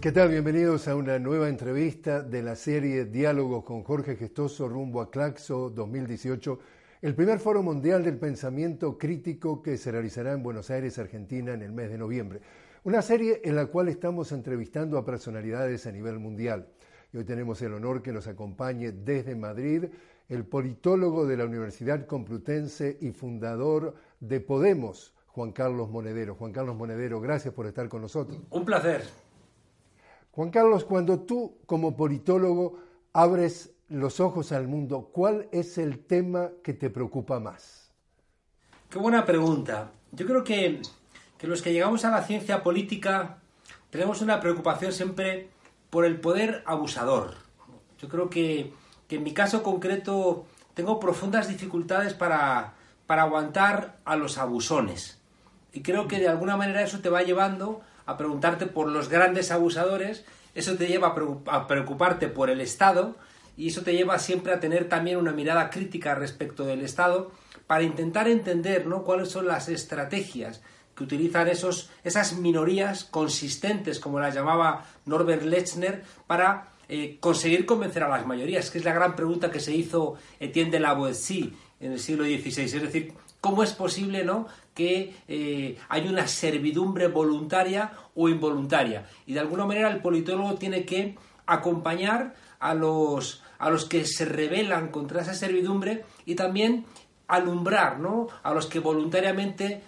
¿Qué tal? Bienvenidos a una nueva entrevista de la serie Diálogos con Jorge Gestoso rumbo a Claxo 2018, el primer foro mundial del pensamiento crítico que se realizará en Buenos Aires, Argentina, en el mes de noviembre. Una serie en la cual estamos entrevistando a personalidades a nivel mundial. Y hoy tenemos el honor que nos acompañe desde Madrid el politólogo de la Universidad Complutense y fundador de Podemos, Juan Carlos Monedero. Juan Carlos Monedero, gracias por estar con nosotros. Un placer. Juan Carlos, cuando tú como politólogo abres los ojos al mundo, ¿cuál es el tema que te preocupa más? Qué buena pregunta. Yo creo que, que los que llegamos a la ciencia política tenemos una preocupación siempre por el poder abusador. Yo creo que, que en mi caso concreto tengo profundas dificultades para, para aguantar a los abusones. Y creo que de alguna manera eso te va llevando a preguntarte por los grandes abusadores, eso te lleva a preocuparte por el Estado y eso te lleva siempre a tener también una mirada crítica respecto del Estado para intentar entender ¿no? cuáles son las estrategias que utilizan esos, esas minorías consistentes, como las llamaba Norbert Lechner, para eh, conseguir convencer a las mayorías, que es la gran pregunta que se hizo Etienne de la Boétie en el siglo XVI. Es decir, ¿cómo es posible ¿no? que eh, hay una servidumbre voluntaria o involuntaria. Y de alguna manera el politólogo tiene que acompañar a los, a los que se rebelan contra esa servidumbre y también alumbrar ¿no? a los que voluntariamente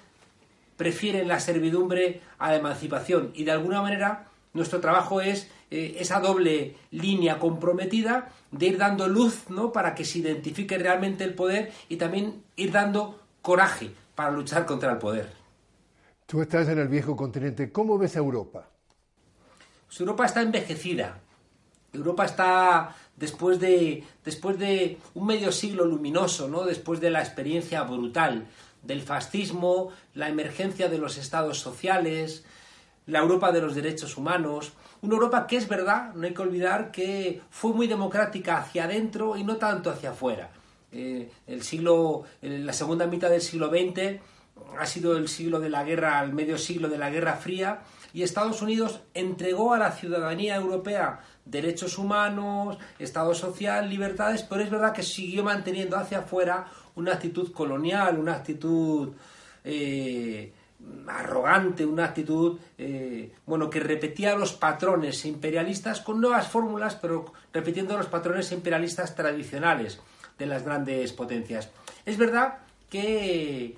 prefieren la servidumbre a la emancipación. Y de alguna manera nuestro trabajo es eh, esa doble línea comprometida de ir dando luz ¿no? para que se identifique realmente el poder y también ir dando coraje para luchar contra el poder. Tú estás en el viejo continente. ¿Cómo ves a Europa? Pues Europa está envejecida. Europa está después de, después de un medio siglo luminoso, ¿no? después de la experiencia brutal del fascismo, la emergencia de los estados sociales, la Europa de los derechos humanos, una Europa que es verdad, no hay que olvidar que fue muy democrática hacia adentro y no tanto hacia afuera. Eh, el siglo, la segunda mitad del siglo XX ha sido el siglo de la guerra, el medio siglo de la Guerra Fría, y Estados Unidos entregó a la ciudadanía europea derechos humanos, Estado social, libertades, pero es verdad que siguió manteniendo hacia afuera una actitud colonial, una actitud eh, arrogante, una actitud eh, bueno que repetía los patrones imperialistas con nuevas fórmulas, pero repitiendo los patrones imperialistas tradicionales de las grandes potencias. Es verdad que,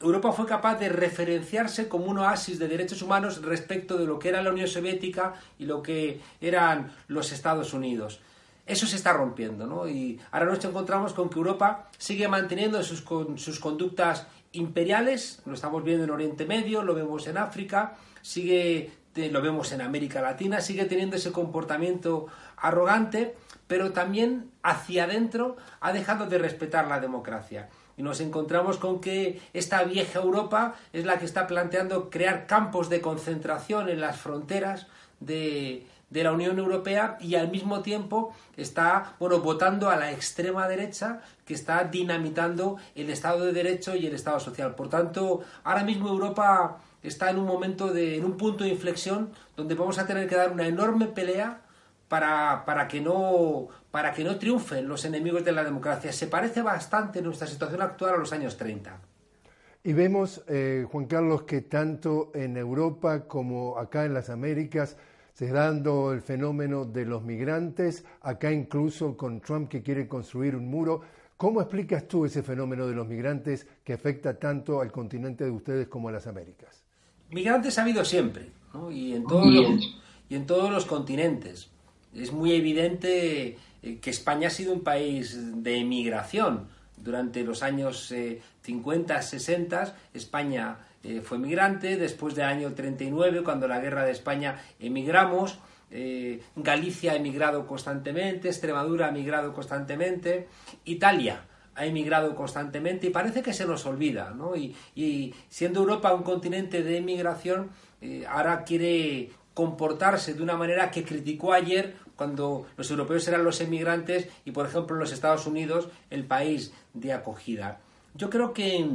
Europa fue capaz de referenciarse como un oasis de derechos humanos respecto de lo que era la Unión Soviética y lo que eran los Estados Unidos. Eso se está rompiendo, ¿no? Y ahora nos encontramos con que Europa sigue manteniendo sus, sus conductas imperiales, lo estamos viendo en Oriente Medio, lo vemos en África, sigue, lo vemos en América Latina, sigue teniendo ese comportamiento arrogante pero también hacia adentro ha dejado de respetar la democracia. Y nos encontramos con que esta vieja Europa es la que está planteando crear campos de concentración en las fronteras de, la Unión Europea y al mismo tiempo está bueno, votando a la extrema derecha que está dinamitando el Estado de Derecho y el Estado social. Por tanto, ahora mismo Europa está en un momento de, en un punto de inflexión donde vamos a tener que dar una enorme pelea para, que no, para que no triunfen los enemigos de la democracia. Se parece bastante nuestra situación actual a los años 30. Y vemos, eh, Juan Carlos, que tanto en Europa como acá en las Américas se está dando el fenómeno de los migrantes, acá incluso con Trump que quiere construir un muro. ¿Cómo explicas tú ese fenómeno de los migrantes que afecta tanto al continente de ustedes como a las Américas? Migrantes ha habido siempre, y, en todos los, y en todos los continentes. Es muy evidente eh, que España ha sido un país de emigración. durante los años 50, 60, España fue migrante, después del año 39, cuando la guerra de España emigramos, Galicia ha emigrado constantemente, Extremadura ha emigrado constantemente, Italia ha emigrado constantemente y parece que se nos olvida, ¿no? Y, siendo Europa un continente de emigración, ahora quiere comportarse de una manera que criticó ayer cuando los europeos eran los emigrantes y, por ejemplo, los Estados Unidos el país de acogida. Yo creo que,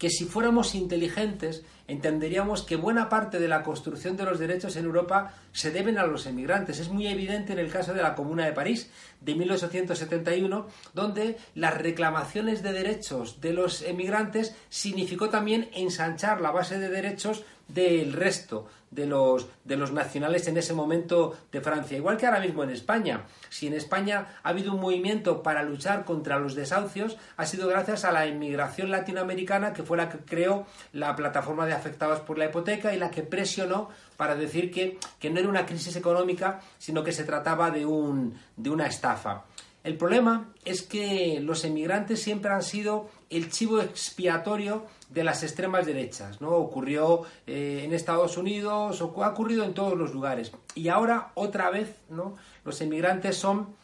que si fuéramos inteligentes entenderíamos que buena parte de la construcción de los derechos en Europa se deben a los emigrantes. Es muy evidente en el caso de la Comuna de París de 1871, donde las reclamaciones de derechos de los emigrantes significó también ensanchar la base de derechos del resto de los, de los nacionales en ese momento de Francia. Igual que ahora mismo en España. Si en España ha habido un movimiento para luchar contra los desahucios, ha sido gracias a la inmigración latinoamericana, que fue la que creó la plataforma de afectados por la hipoteca y la que presionó para decir que, que no era una crisis económica, sino que se trataba de, un, de una estafa. El problema es que los emigrantes siempre han sido el chivo expiatorio de las extremas derechas, ¿no? Ocurrió eh, en Estados Unidos, o ha ocurrido en todos los lugares. Y ahora, otra vez, ¿no? Los emigrantes son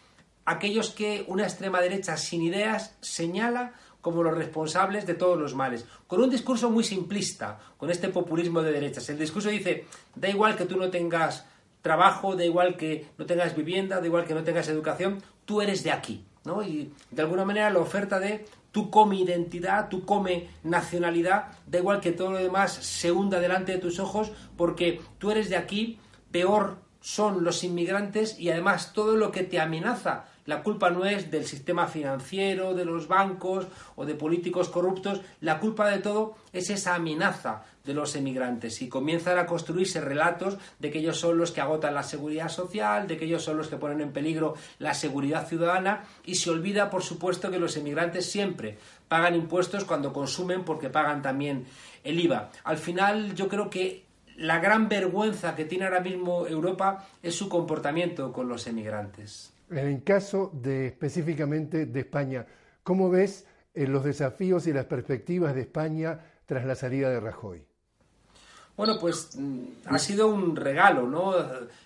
aquellos que una extrema derecha sin ideas señala como los responsables de todos los males, con un discurso muy simplista, con este populismo de derechas. El discurso dice, da igual que tú no tengas trabajo, da igual que no tengas vivienda, da igual que no tengas educación, tú eres de aquí, ¿no? Y de alguna manera la oferta de tú come identidad, tú come nacionalidad, da igual que todo lo demás se hunda delante de tus ojos, porque tú eres de aquí, peor son los inmigrantes y además todo lo que te amenaza la culpa no es del sistema financiero, de los bancos o de políticos corruptos, la culpa de todo es esa amenaza de los emigrantes y comienzan a construirse relatos de que ellos son los que agotan la seguridad social, de que ellos son los que ponen en peligro la seguridad ciudadana y se olvida, por supuesto, que los emigrantes siempre pagan impuestos cuando consumen porque pagan también el IVA. Al final yo creo que la gran vergüenza que tiene ahora mismo Europa es su comportamiento con los emigrantes. En el caso de específicamente de España, ¿cómo ves eh, los desafíos y las perspectivas de España tras la salida de Rajoy? Bueno, pues mm, ha sido un regalo, ¿no?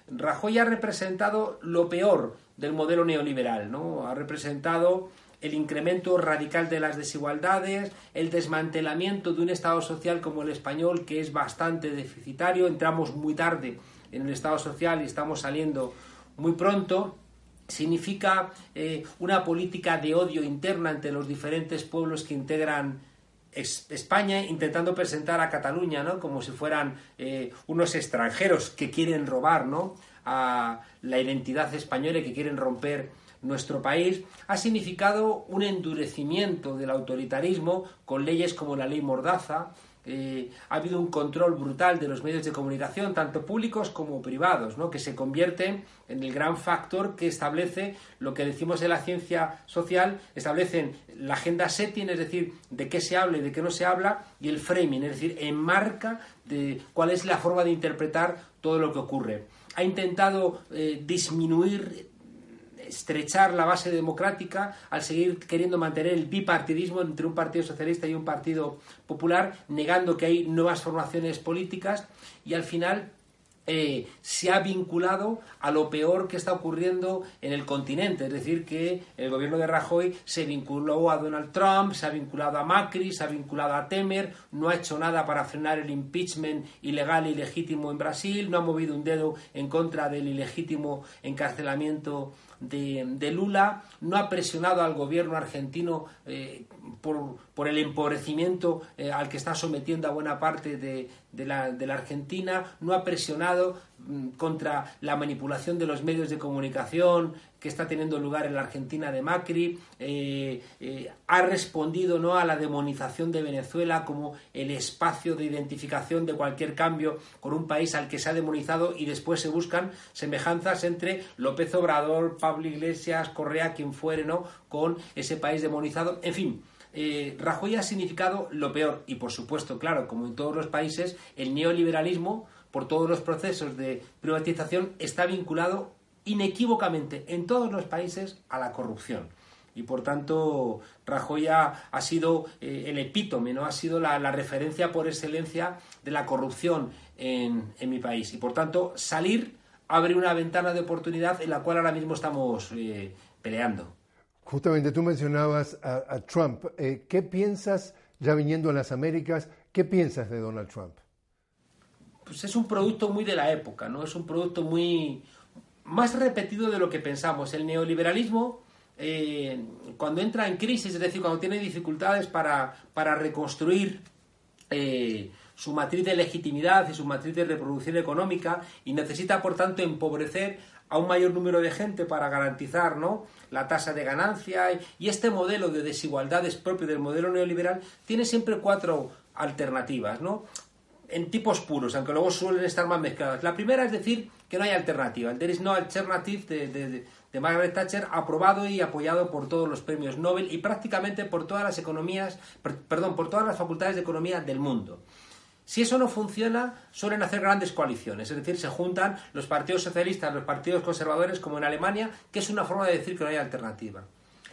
Rajoy ha representado lo peor del modelo neoliberal, ¿no? Ha representado el incremento radical de las desigualdades, el desmantelamiento de un Estado social como el español, que es bastante deficitario. Entramos muy tarde en el Estado social y estamos saliendo muy pronto significa eh, una política de odio interna entre los diferentes pueblos que integran España intentando presentar a Cataluña ¿no? como si fueran eh, unos extranjeros que quieren robar ¿no? a la identidad española y que quieren romper nuestro país, ha significado un endurecimiento del autoritarismo con leyes como la ley Mordaza, eh, ha habido un control brutal de los medios de comunicación, tanto públicos como privados, ¿no? que se convierte en el gran factor que establece lo que decimos en la ciencia social, establecen la agenda setting, es decir, de qué se habla y de qué no se habla, y el framing, es decir, enmarca de cuál es la forma de interpretar todo lo que ocurre. Ha intentado eh, disminuir estrechar la base democrática al seguir queriendo mantener el bipartidismo entre un partido socialista y un partido popular, negando que hay nuevas formaciones políticas y al final eh, se ha vinculado a lo peor que está ocurriendo en el continente. Es decir, que el gobierno de Rajoy se vinculó a Donald Trump, se ha vinculado a Macri, se ha vinculado a Temer, no ha hecho nada para frenar el impeachment ilegal e ilegítimo en Brasil, no ha movido un dedo en contra del ilegítimo encarcelamiento de, Lula, no ha presionado al gobierno argentino eh, por, el empobrecimiento eh, al que está sometiendo a buena parte de, la, de la Argentina, no ha presionado contra la manipulación de los medios de comunicación que está teniendo lugar en la Argentina de Macri, eh, eh, ha respondido ¿no? a la demonización de Venezuela como el espacio de identificación de cualquier cambio con un país al que se ha demonizado y después se buscan semejanzas entre López Obrador, Pablo Iglesias, Correa, quien fuere, ¿no? con ese país demonizado. En fin, eh, Rajoy ha significado lo peor y por supuesto, claro, como en todos los países, el neoliberalismo por todos los procesos de privatización está vinculado inequívocamente en todos los países a la corrupción. y por tanto Rajoy ha, sido eh, el epítome, ¿no? ha sido la, referencia por excelencia de la corrupción en, mi país y por tanto salir abre una ventana de oportunidad en la cual ahora mismo estamos eh, peleando. Justamente tú mencionabas a, Trump. Eh, ¿Qué piensas, ya viniendo a las Américas, qué piensas de Donald Trump? Pues es un producto muy de la época, ¿no? Es un producto muy más repetido de lo que pensamos. El neoliberalismo, eh, cuando entra en crisis, es decir, cuando tiene dificultades para, para reconstruir eh, su matriz de legitimidad y su matriz de reproducción económica y necesita, por tanto, empobrecer a un mayor número de gente para garantizar ¿no? la tasa de ganancia y este modelo de desigualdades propio del modelo neoliberal tiene siempre cuatro alternativas, ¿no? En tipos puros, aunque luego suelen estar más mezcladas. La primera es decir que no hay alternativa. El There is no alternative de, Margaret Thatcher, aprobado y apoyado por todos los premios Nobel y prácticamente por todas las economías, perdón, por todas las facultades de economía del mundo. Si eso no funciona, suelen hacer grandes coaliciones, es decir, se juntan los partidos socialistas, los partidos conservadores, como en Alemania, que es una forma de decir que no hay alternativa.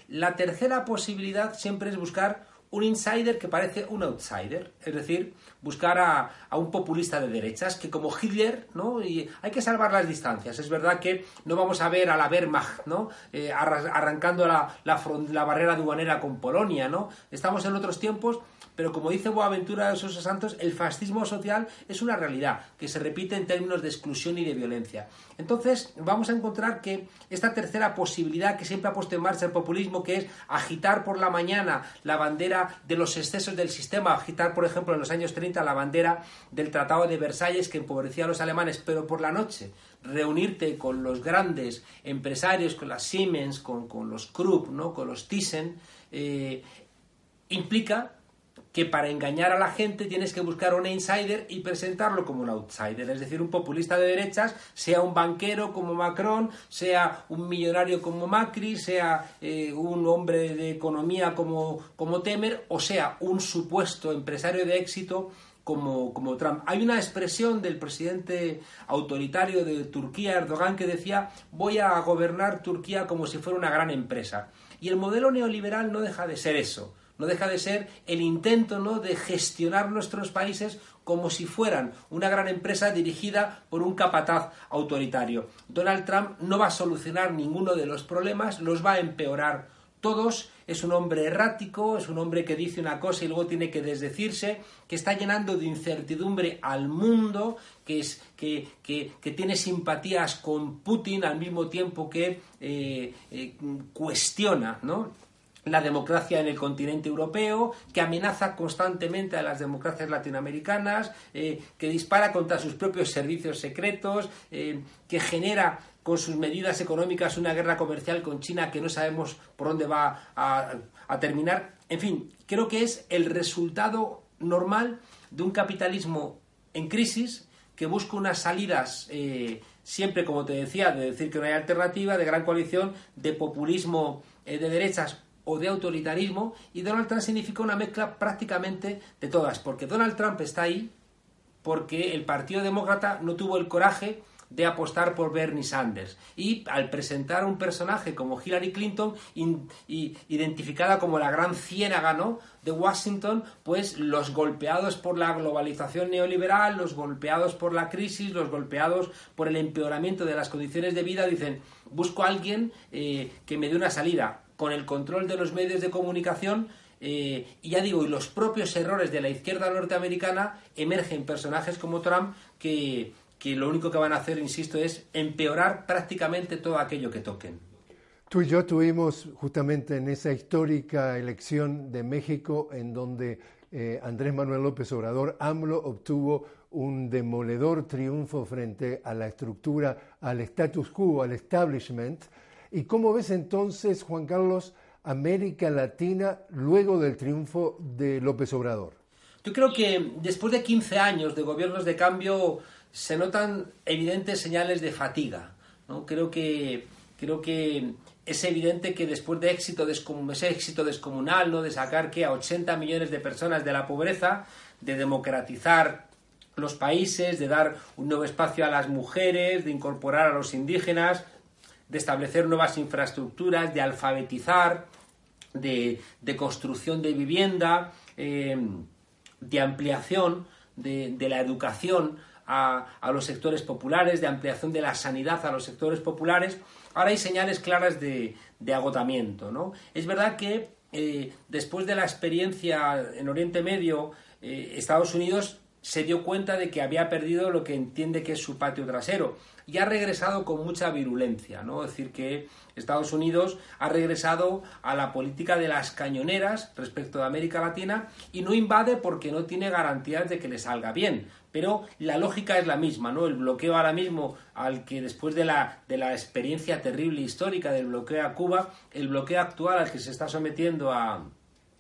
La tercera posibilidad siempre es buscar un insider que parece un outsider, es decir, buscar a, un populista de derechas que como Hitler, ¿no? Y hay que salvar las distancias. Es verdad que no vamos a ver a la Wehrmacht, ¿no? Eh, arrancando la, la, la barrera aduanera con Polonia, ¿no? Estamos en otros tiempos pero como dice Boaventura de Sosa Santos, el fascismo social es una realidad que se repite en términos de exclusión y de violencia. Entonces, vamos a encontrar que esta tercera posibilidad que siempre ha puesto en marcha el populismo, que es agitar por la mañana la bandera de los excesos del sistema, agitar, por ejemplo, en los años 30 la bandera del Tratado de Versalles que empobrecía a los alemanes, pero por la noche reunirte con los grandes empresarios, con las Siemens, con, los Krupp, ¿no? con los Thyssen, eh, implica que para engañar a la gente tienes que buscar un insider y presentarlo como un outsider, es decir, un populista de derechas, sea un banquero como Macron, sea un millonario como Macri, sea eh, un hombre de economía como, como Temer, o sea, un supuesto empresario de éxito como, como, Trump. Hay una expresión del presidente autoritario de Turquía, Erdogan, que decía voy a gobernar Turquía como si fuera una gran empresa. Y el modelo neoliberal no deja de ser eso no deja de ser el intento ¿no? de gestionar nuestros países como si fueran una gran empresa dirigida por un capataz autoritario. Donald Trump no va a solucionar ninguno de los problemas, los va a empeorar todos. Es un hombre errático, es un hombre que dice una cosa y luego tiene que desdecirse, que está llenando de incertidumbre al mundo, que, es, que, tiene simpatías con Putin al mismo tiempo que eh, eh, cuestiona ¿no? La democracia en el continente europeo, que amenaza constantemente a las democracias latinoamericanas, eh, que dispara contra sus propios servicios secretos, eh, que genera con sus medidas económicas una guerra comercial con China que no sabemos por dónde va a, terminar. En fin, creo que es el resultado normal de un capitalismo en crisis que busca unas salidas eh, siempre, como te decía, de decir que no hay alternativa, de gran coalición, de populismo de derechas o de autoritarismo y Donald Trump significa una mezcla prácticamente de todas, porque Donald Trump está ahí porque el Partido Demócrata no tuvo el coraje de apostar por Bernie Sanders. Y al presentar un personaje como Hillary Clinton, identificada como la gran ciénaga ¿no? de Washington, pues los golpeados por la globalización neoliberal, los golpeados por la crisis, los golpeados por el empeoramiento de las condiciones de vida, dicen, busco a alguien eh, que me dé una salida con el control de los medios de comunicación eh, y ya digo, y los propios errores de la izquierda norteamericana emergen personajes como Trump que, que lo único que van a hacer, insisto, es empeorar prácticamente todo aquello que toquen. Tú y yo tuvimos justamente en esa histórica elección de México en donde eh, Andrés Manuel López Obrador, AMLO, obtuvo un demoledor triunfo frente a la estructura, al status quo, al establishment, ¿Y cómo ves entonces, Juan Carlos, América Latina luego del triunfo de López Obrador? Yo creo que después de 15 años de gobiernos de cambio se notan evidentes señales de fatiga. ¿no? Creo, que, creo que es evidente que después de éxito ese éxito descomunal, ¿no? de sacar que a 80 millones de personas de la pobreza, de democratizar los países, de dar un nuevo espacio a las mujeres, de incorporar a los indígenas, de establecer nuevas infraestructuras, de alfabetizar de, construcción de vivienda, eh, de ampliación de, la educación a, los sectores populares, de ampliación de la sanidad a los sectores populares, ahora hay señales claras de, agotamiento. ¿no? Es verdad que eh, después de la experiencia en Oriente Medio, eh, Estados Unidos se dio cuenta de que había perdido lo que entiende que es su patio trasero y ha regresado con mucha virulencia, ¿no? Es decir, que Estados Unidos ha regresado a la política de las cañoneras respecto de América Latina y no invade porque no tiene garantías de que le salga bien. Pero la lógica es la misma, ¿no? El bloqueo ahora mismo al que después de la, de la experiencia terrible histórica del bloqueo a Cuba, el bloqueo actual al que se está sometiendo a,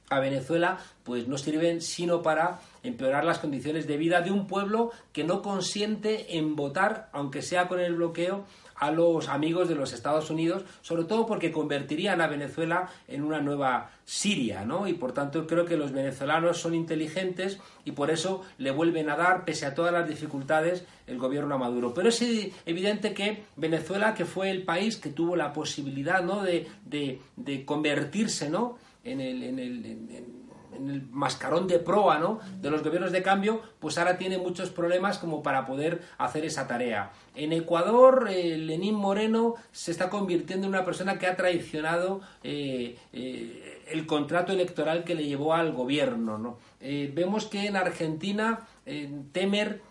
a Venezuela, pues no sirven sino para empeorar las condiciones de vida de un pueblo que no consiente en votar, aunque sea con el bloqueo, a los amigos de los Estados Unidos, sobre todo porque convertirían a Venezuela en una nueva Siria, ¿no? Y por tanto creo que los venezolanos son inteligentes y por eso le vuelven a dar, pese a todas las dificultades, el gobierno a Maduro. Pero es evidente que Venezuela, que fue el país que tuvo la posibilidad, ¿no? De, de convertirse, ¿no? En el, en el, en, el mascarón de proa ¿no? de los gobiernos de cambio, pues ahora tiene muchos problemas como para poder hacer esa tarea. En Ecuador, eh, Lenín Moreno se está convirtiendo en una persona que ha traicionado eh, eh, el contrato electoral que le llevó al gobierno. ¿no? vemos que en Argentina Temer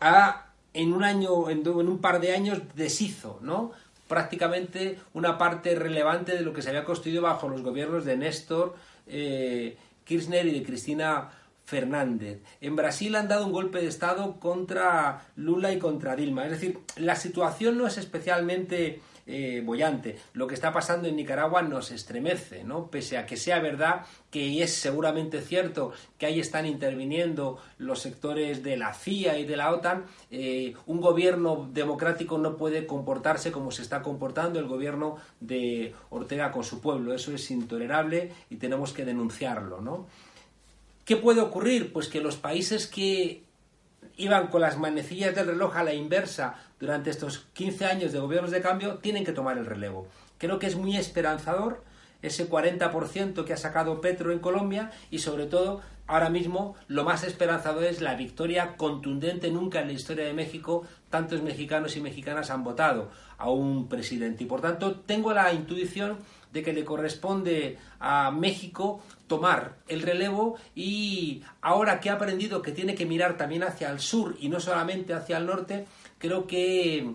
ha en un año, en, un par de años deshizo, ¿no? Prácticamente una parte relevante de lo que se había construido bajo los gobiernos de Néstor eh, Kirchner y de Cristina Fernández. En Brasil han dado un golpe de Estado contra Lula y contra Dilma. Es decir, la situación no es especialmente eh, bollante. Lo que está pasando en Nicaragua nos estremece, ¿no? Pese a que sea verdad que es seguramente cierto que ahí están interviniendo los sectores de la CIA y de la OTAN, eh, un gobierno democrático no puede comportarse como se está comportando el gobierno de Ortega con su pueblo. Eso es intolerable y tenemos que denunciarlo, ¿no? ¿Qué puede ocurrir? Pues que los países que iban con las manecillas del reloj a la inversa durante estos 15 años de gobiernos de cambio, tienen que tomar el relevo. Creo que es muy esperanzador ese 40% que ha sacado Petro en Colombia y sobre todo ahora mismo lo más esperanzador es la victoria contundente nunca en la historia de México tantos mexicanos y mexicanas han votado a un presidente y por tanto tengo la intuición de que le corresponde a México tomar el relevo y ahora que ha aprendido que tiene que mirar también hacia el sur y no solamente hacia el norte, creo que,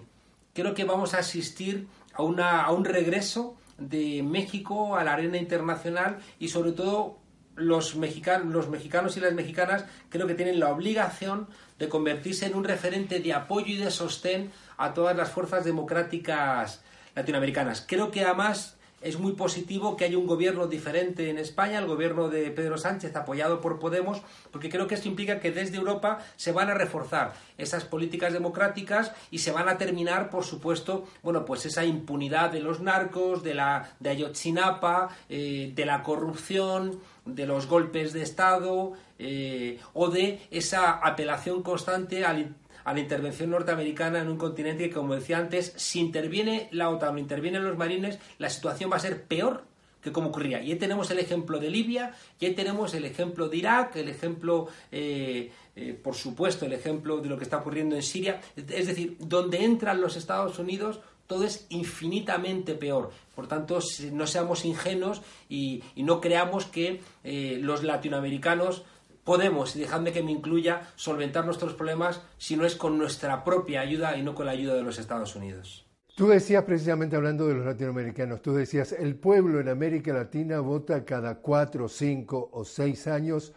creo que vamos a asistir a, una, a un regreso de México a la arena internacional y sobre todo los mexicanos, los mexicanos y las mexicanas creo que tienen la obligación de convertirse en un referente de apoyo y de sostén a todas las fuerzas democráticas latinoamericanas. Creo que además es muy positivo que haya un gobierno diferente en España, el gobierno de Pedro Sánchez apoyado por Podemos, porque creo que esto implica que desde Europa se van a reforzar esas políticas democráticas y se van a terminar, por supuesto, bueno, pues esa impunidad de los narcos, de la de Ayotzinapa, eh, de la corrupción, de los golpes de Estado eh, o de esa apelación constante al a la intervención norteamericana en un continente que, como decía antes, si interviene la OTAN intervienen los marines, la situación va a ser peor que como ocurría. Y ahí tenemos el ejemplo de Libia, y ahí tenemos el ejemplo de Irak, el ejemplo, eh, eh, por supuesto, el ejemplo de lo que está ocurriendo en Siria. Es decir, donde entran los Estados Unidos, todo es infinitamente peor. Por tanto, no seamos ingenuos y, no creamos que eh, los latinoamericanos podemos, y dejadme que me incluya, solventar nuestros problemas si no es con nuestra propia ayuda y no con la ayuda de los Estados Unidos. Tú decías precisamente hablando de los latinoamericanos, tú decías, el pueblo en América Latina vota cada cuatro, cinco o seis años,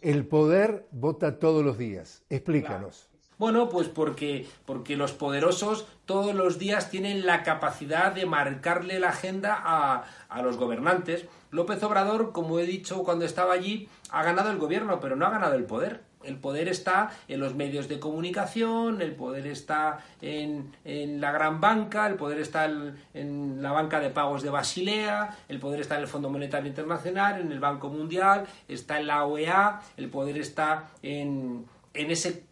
el poder vota todos los días. Explícanos. Bueno, pues porque, porque los poderosos todos los días tienen la capacidad de marcarle la agenda a, a los gobernantes. López Obrador, como he dicho cuando estaba allí, ha ganado el gobierno, pero no ha ganado el poder. El poder está en los medios de comunicación, el poder está en, en la gran banca, el poder está en, la banca de pagos de Basilea, el poder está en el Fondo Monetario Internacional, en el Banco Mundial, está en la OEA, el poder está en, en ese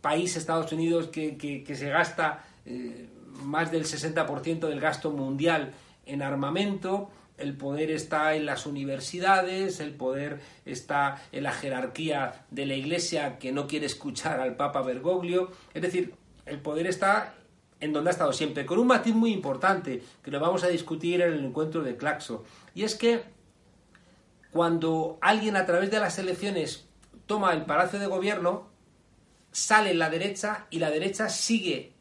país, Estados Unidos, que, que se gasta eh, más del 60% del gasto mundial en armamento, el poder está en las universidades, el poder está en la jerarquía de la Iglesia que no quiere escuchar al Papa Bergoglio. Es decir, el poder está en donde ha estado siempre, con un matiz muy importante que lo vamos a discutir en el encuentro de Claxo. Y es que cuando alguien a través de las elecciones toma el palacio de gobierno, sale la derecha y la derecha sigue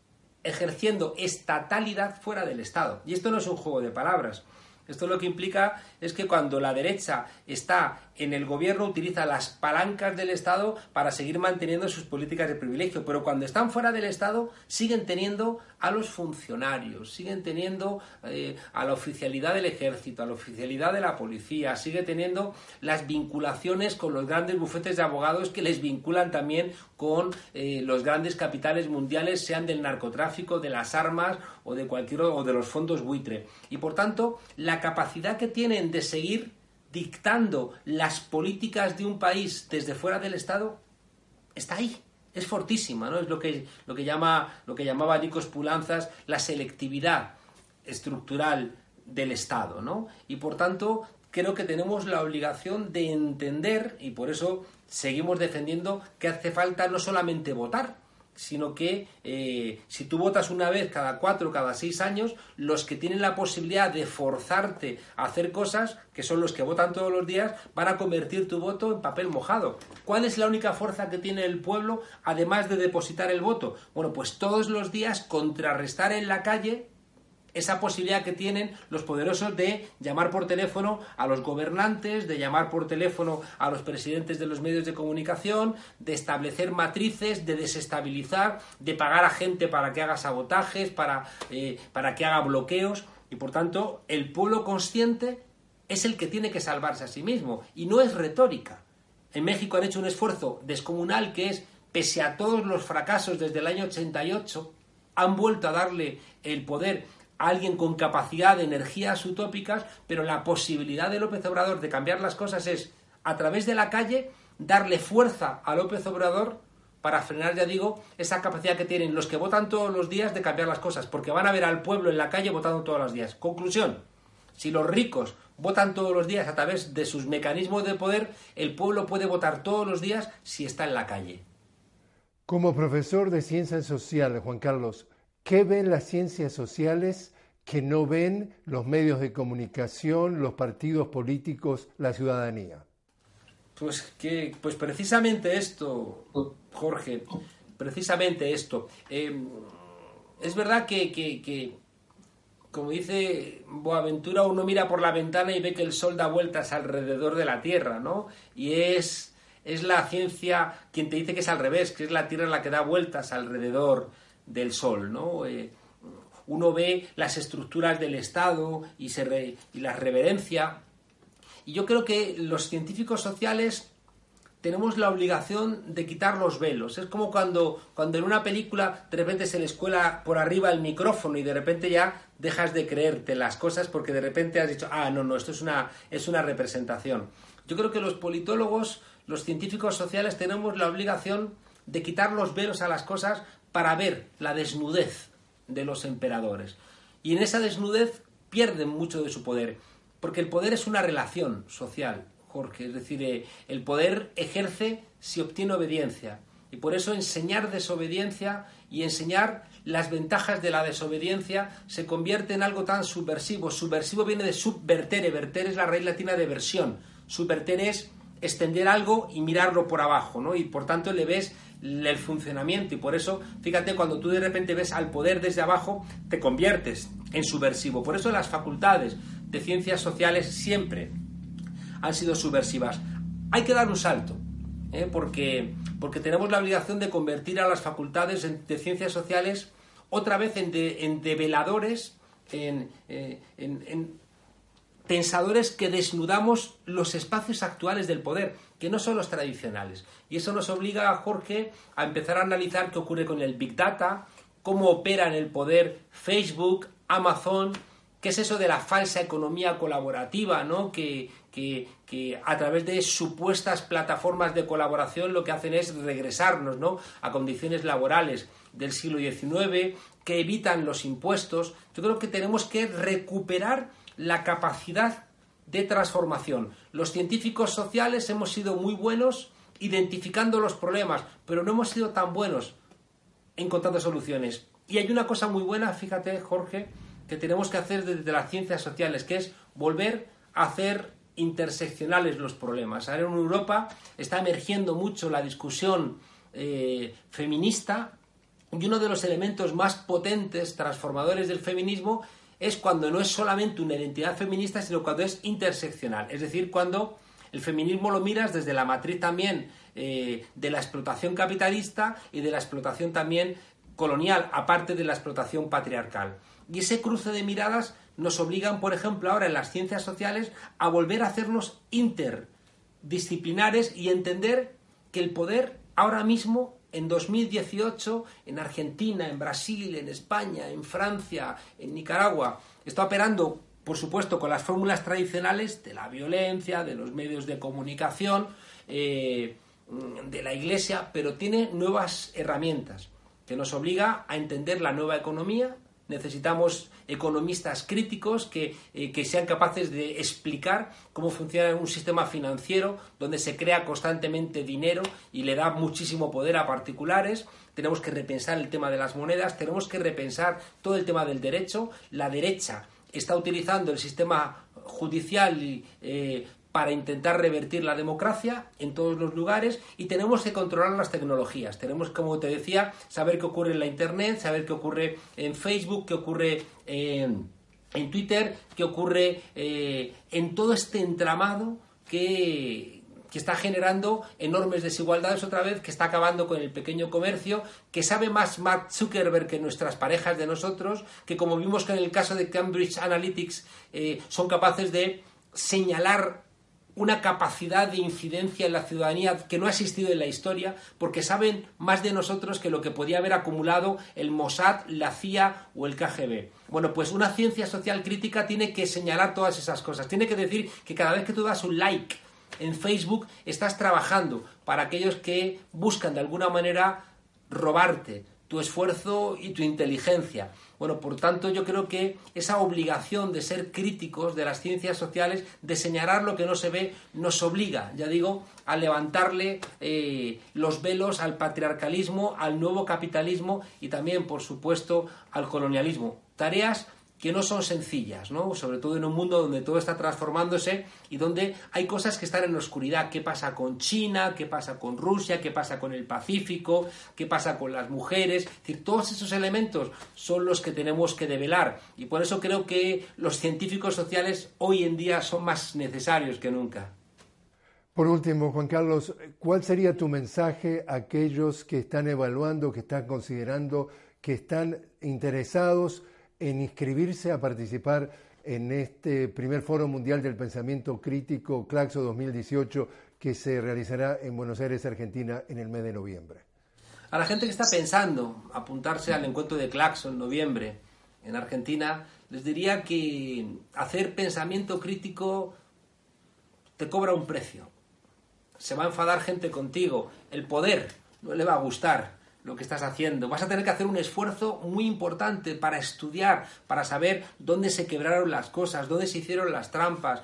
ejerciendo estatalidad fuera del Estado. Y esto no es un juego de palabras. Esto lo que implica es que cuando la derecha está en el gobierno utiliza las palancas del Estado para seguir manteniendo sus políticas de privilegio, pero cuando están fuera del Estado siguen teniendo a los funcionarios, siguen teniendo eh, a la oficialidad del ejército, a la oficialidad de la policía, sigue teniendo las vinculaciones con los grandes bufetes de abogados que les vinculan también con eh, los grandes capitales mundiales, sean del narcotráfico, de las armas o de cualquier o de los fondos buitre. Y por tanto, la capacidad que tienen de seguir dictando las políticas de un país desde fuera del Estado está ahí. Es fortísima, ¿no? Es lo que, lo que, llama, lo que llamaba Nikos Pulanzas la selectividad estructural del Estado, ¿no? Y por tanto, creo que tenemos la obligación de entender, y por eso seguimos defendiendo que hace falta no solamente votar, sino que eh, si tú votas una vez cada cuatro, cada seis años, los que tienen la posibilidad de forzarte a hacer cosas, que son los que votan todos los días, van a convertir tu voto en papel mojado. ¿Cuál es la única fuerza que tiene el pueblo, además de depositar el voto? Bueno, pues todos los días contrarrestar en la calle esa posibilidad que tienen los poderosos de llamar por teléfono a los gobernantes, de llamar por teléfono a los presidentes de los medios de comunicación, de establecer matrices, de desestabilizar, de pagar a gente para que haga sabotajes, para, eh, para que haga bloqueos. Y por tanto, el pueblo consciente es el que tiene que salvarse a sí mismo. Y no es retórica. En México han hecho un esfuerzo descomunal que es, pese a todos los fracasos desde el año 88, han vuelto a darle el poder alguien con capacidad de energías utópicas, pero la posibilidad de López Obrador de cambiar las cosas es, a través de la calle, darle fuerza a López Obrador para frenar, ya digo, esa capacidad que tienen los que votan todos los días de cambiar las cosas, porque van a ver al pueblo en la calle votando todos los días. Conclusión, si los ricos votan todos los días a través de sus mecanismos de poder, el pueblo puede votar todos los días si está en la calle. Como profesor de ciencias sociales, Juan Carlos, ¿qué ven las ciencias sociales que no ven los medios de comunicación, los partidos políticos, la ciudadanía? Pues que, pues precisamente esto, Jorge, precisamente esto. Em, es verdad que, que, como dice Boaventura, uno mira por la ventana y ve que el sol da vueltas alrededor de la Tierra, ¿no? Y es, es la ciencia quien te dice que es al revés, que es la Tierra la que da vueltas alrededor del sol, ¿no? Eh, uno ve las estructuras del Estado y, se las reverencia. Y yo creo que los científicos sociales tenemos la obligación de quitar los velos. Es como cuando, cuando en una película de repente se le escuela por arriba el micrófono y de repente ya dejas de creerte las cosas porque de repente has dicho, ah, no, no, esto es una, es una representación. Yo creo que los politólogos, los científicos sociales tenemos la obligación de quitar los velos a las cosas para ver la desnudez de los emperadores. Y en esa desnudez pierden mucho de su poder, porque el poder es una relación social, Jorge, es decir, eh, el poder ejerce si obtiene obediencia. Y por eso enseñar desobediencia y enseñar las ventajas de la desobediencia se convierte en algo tan subversivo. Subversivo viene de subvertere, verter es la raíz latina de versión. Subverter es extender algo y mirarlo por abajo, ¿no? Y por tanto le ves el funcionamiento y por eso, fíjate, cuando tú de repente ves al poder desde abajo, te conviertes en subversivo. Por eso las facultades de ciencias sociales siempre han sido subversivas. Hay que dar un salto, ¿eh? porque, porque tenemos la obligación de convertir a las facultades de ciencias sociales otra vez en, en develadores, en, eh, en pensadores que desnudamos los espacios actuales del poder, que no son los tradicionales. Y eso nos obliga a Jorge a empezar a analizar qué ocurre con el Big Data, cómo opera en el poder Facebook, Amazon, qué es eso de la falsa economía colaborativa, ¿no? Que, que, que, a través de supuestas plataformas de colaboración lo que hacen es regresarnos ¿no? a condiciones laborales del siglo XIX, que evitan los impuestos. Yo creo que tenemos que recuperar la capacidad de transformación. Los científicos sociales hemos sido muy buenos identificando los problemas, pero no hemos sido tan buenos encontrando soluciones. Y hay una cosa muy buena, fíjate, Jorge, que tenemos que hacer desde las ciencias sociales, que es volver a hacer interseccionales los problemas. Ahora en Europa está emergiendo mucho la discusión eh, feminista y uno de los elementos más potentes, transformadores del feminismo, es cuando no es solamente una identidad feminista, sino cuando es interseccional. Es decir, cuando el feminismo lo miras desde la matriz también eh, de la explotación capitalista y de la explotación también colonial, aparte de la explotación patriarcal. Y ese cruce de miradas nos obligan, por ejemplo, ahora en las ciencias sociales a volver a hacernos interdisciplinares y entender que el poder ahora mismo en 2018 en Argentina, en Brasil, en España, en Francia, en Nicaragua, está operando, por supuesto, con las fórmulas tradicionales de la violencia, de los medios de comunicación, eh, de la Iglesia, pero tiene nuevas herramientas que nos obliga a entender la nueva economía. Necesitamos economistas críticos que, eh, que, sean capaces de explicar cómo funciona un sistema financiero donde se crea constantemente dinero y le da muchísimo poder a particulares. Tenemos que repensar el tema de las monedas, tenemos que repensar todo el tema del derecho. La derecha está utilizando el sistema judicial eh, para intentar revertir la democracia en todos los lugares y tenemos que controlar las tecnologías. Tenemos, como te decía, saber qué ocurre en la Internet, saber qué ocurre en Facebook, qué ocurre en, Twitter, qué ocurre eh, en todo este entramado que, que está generando enormes desigualdades otra vez, que está acabando con el pequeño comercio, que sabe más Mark Zuckerberg que nuestras parejas de nosotros, que como vimos que en el caso de Cambridge Analytics eh, son capaces de señalar una capacidad de incidencia en la ciudadanía que no ha existido en la historia, porque saben más de nosotros que lo que podía haber acumulado el Mossad, la CIA o el KGB. Bueno, pues una ciencia social crítica tiene que señalar todas esas cosas, tiene que decir que cada vez que tú das un like en Facebook estás trabajando para aquellos que buscan de alguna manera robarte tu esfuerzo y tu inteligencia. Bueno, por tanto, yo creo que esa obligación de ser críticos de las ciencias sociales, de señalar lo que no se ve, nos obliga, ya digo, a levantarle eh, los velos al patriarcalismo, al nuevo capitalismo y también, por supuesto, al colonialismo. Tareas que no son sencillas, ¿no? Sobre todo en un mundo donde todo está transformándose y donde hay cosas que están en oscuridad. ¿Qué pasa con China? ¿Qué pasa con Rusia? ¿Qué pasa con el Pacífico? ¿Qué pasa con las mujeres? Es decir, todos esos elementos son los que tenemos que develar y por eso creo que los científicos sociales hoy en día son más necesarios que nunca. Por último, Juan Carlos, ¿cuál sería tu mensaje a aquellos que están evaluando, que están considerando, que están interesados en inscribirse a participar en este primer Foro Mundial del Pensamiento Crítico, Claxo 2018, que se realizará en Buenos Aires, Argentina, en el mes de noviembre. A la gente que está pensando apuntarse al encuentro de Claxo en noviembre en Argentina, les diría que hacer pensamiento crítico te cobra un precio. Se va a enfadar gente contigo, el poder no le va a gustar, lo que estás haciendo. Vas a tener que hacer un esfuerzo muy importante para estudiar, para saber dónde se quebraron las cosas, dónde se hicieron las trampas,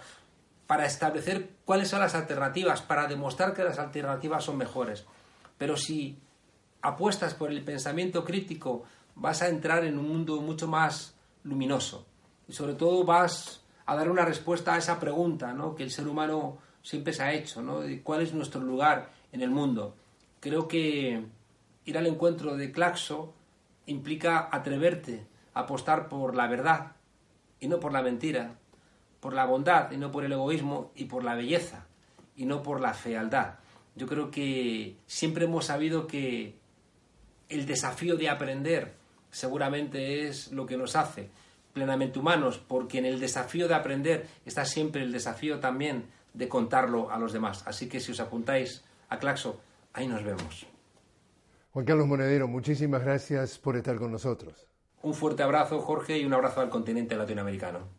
para establecer cuáles son las alternativas, para demostrar que las alternativas son mejores. Pero si apuestas por el pensamiento crítico, vas a entrar en un mundo mucho más luminoso. Y sobre todo vas a dar una respuesta a esa pregunta ¿no? que el ser humano siempre se ha hecho, ¿no? ¿Cuál es nuestro lugar en el mundo? Creo que ir al encuentro de Claxo implica atreverte a apostar por la verdad y no por la mentira, por la bondad y no por el egoísmo y por la belleza y no por la fealdad. Yo creo que siempre hemos sabido que el desafío de aprender seguramente es lo que nos hace plenamente humanos, porque en el desafío de aprender está siempre el desafío también de contarlo a los demás. Así que si os apuntáis a Claxo, ahí nos vemos. Juan Carlos Monedero, muchísimas gracias por estar con nosotros. Un fuerte abrazo, Jorge, y un abrazo al continente latinoamericano.